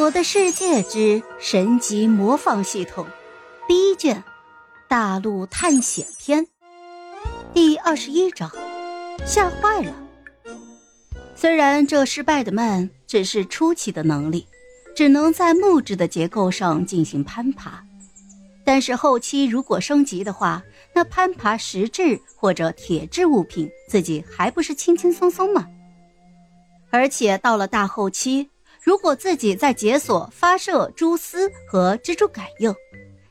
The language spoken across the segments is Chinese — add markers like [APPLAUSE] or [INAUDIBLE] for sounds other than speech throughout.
我的世界之神级模仿系统，B 卷，大陆探险篇，第二十一章，吓坏了。虽然这失败的梦只是初期的能力，只能在木质的结构上进行攀爬，但是后期如果升级的话，那攀爬石质或者铁质物品，自己还不是轻轻松松吗？而且到了大后期。如果自己在解锁发射蛛丝和蜘蛛感应，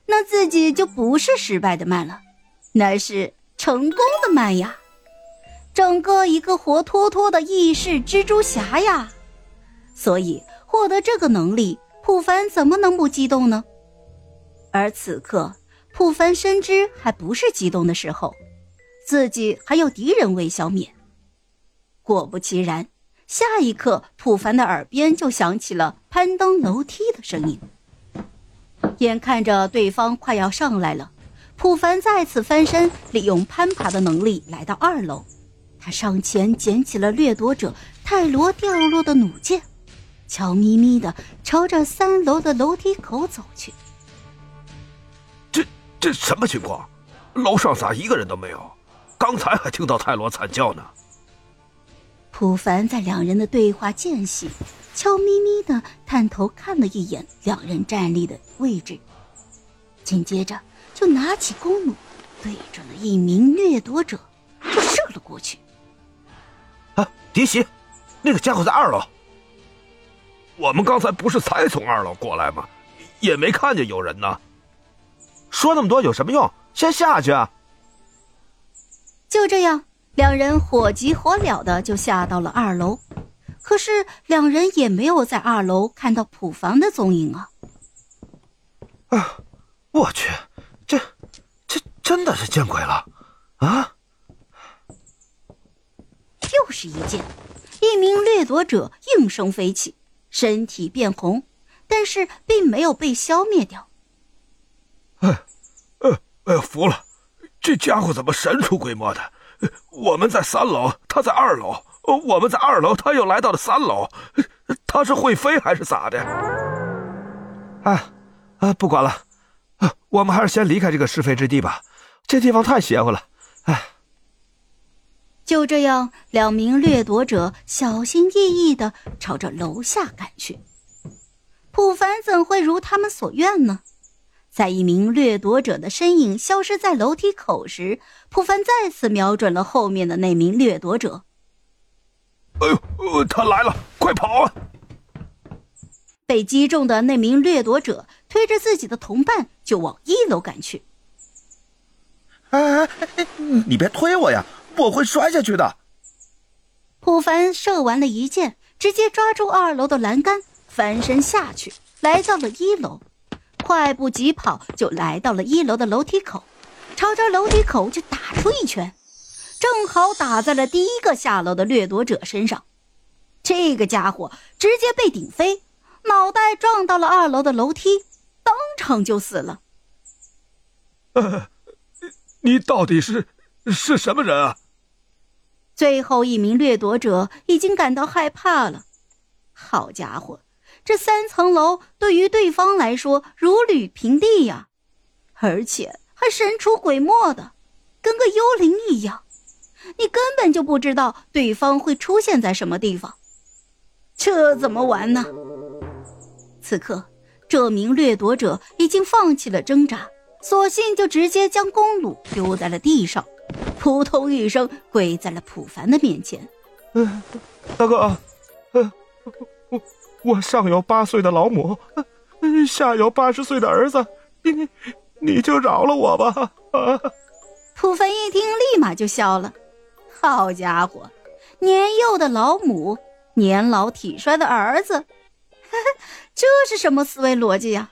那自己就不是失败的慢了，那是成功的慢呀！整个一个活脱脱的异世蜘蛛侠呀！所以获得这个能力，普凡怎么能不激动呢？而此刻，普凡深知还不是激动的时候，自己还有敌人未消灭。果不其然。下一刻，普凡的耳边就响起了攀登楼梯的声音。眼看着对方快要上来了，普凡再次翻身，利用攀爬的能力来到二楼。他上前捡起了掠夺者泰罗掉落的弩箭，悄咪咪的朝着三楼的楼梯口走去。这这什么情况？楼上咋一个人都没有？刚才还听到泰罗惨叫呢。普凡在两人的对话间隙，悄咪咪的探头看了一眼两人站立的位置，紧接着就拿起弓弩，对准了一名掠夺者就射了过去。啊，迪西，那个家伙在二楼。我们刚才不是才从二楼过来吗？也没看见有人呢。说那么多有什么用？先下去啊！就这样。两人火急火燎的就下到了二楼，可是两人也没有在二楼看到普房的踪影啊！啊，我去，这这真的是见鬼了啊！又是一剑，一名掠夺者应声飞起，身体变红，但是并没有被消灭掉。哎，哎哎，服了，这家伙怎么神出鬼没的？[LAUGHS] 我们在三楼，他在二楼。我们在二楼，他又来到了三楼。[LAUGHS] 他是会飞还是咋的？哎，啊，不管了，我们还是先离开这个是非之地吧。这地方太邪乎了。哎，就这样，两名掠夺者小心翼翼的朝着楼下赶去。普凡怎会如他们所愿呢？在一名掠夺者的身影消失在楼梯口时，普凡再次瞄准了后面的那名掠夺者。哎呦，他来了，快跑啊！被击中的那名掠夺者推着自己的同伴就往一楼赶去。哎哎哎，你别推我呀，我会摔下去的。普凡射完了一箭，直接抓住二楼的栏杆，翻身下去，来到了一楼。快步疾跑就来到了一楼的楼梯口，朝着楼梯口就打出一拳，正好打在了第一个下楼的掠夺者身上。这个家伙直接被顶飞，脑袋撞到了二楼的楼梯，当场就死了。呃，你到底是是什么人啊？最后一名掠夺者已经感到害怕了。好家伙！这三层楼对于对方来说如履平地呀，而且还神出鬼没的，跟个幽灵一样，你根本就不知道对方会出现在什么地方，这怎么玩呢？此刻，这名掠夺者已经放弃了挣扎，索性就直接将弓弩丢在了地上，扑通一声跪在了普凡的面前。大哥，嗯，我。我上有八岁的老母，下有八十岁的儿子，你你就饶了我吧！啊！[LAUGHS] 普凡一听，立马就笑了。好家伙，年幼的老母，年老体衰的儿子，[LAUGHS] 这是什么思维逻辑呀？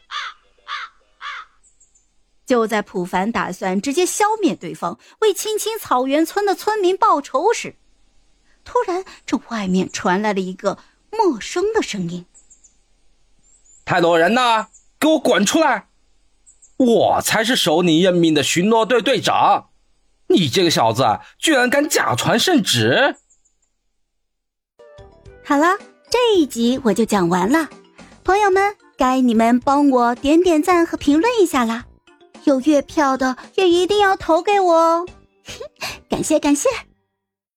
就在普凡打算直接消灭对方，为青青草原村的村民报仇时，突然这外面传来了一个。陌生的声音。太多人呢，给我滚出来！我才是守你任命的巡逻队队长，你这个小子居然敢假传圣旨！好了，这一集我就讲完了。朋友们，该你们帮我点点赞和评论一下啦！有月票的也一定要投给我哦，感 [LAUGHS] 谢感谢。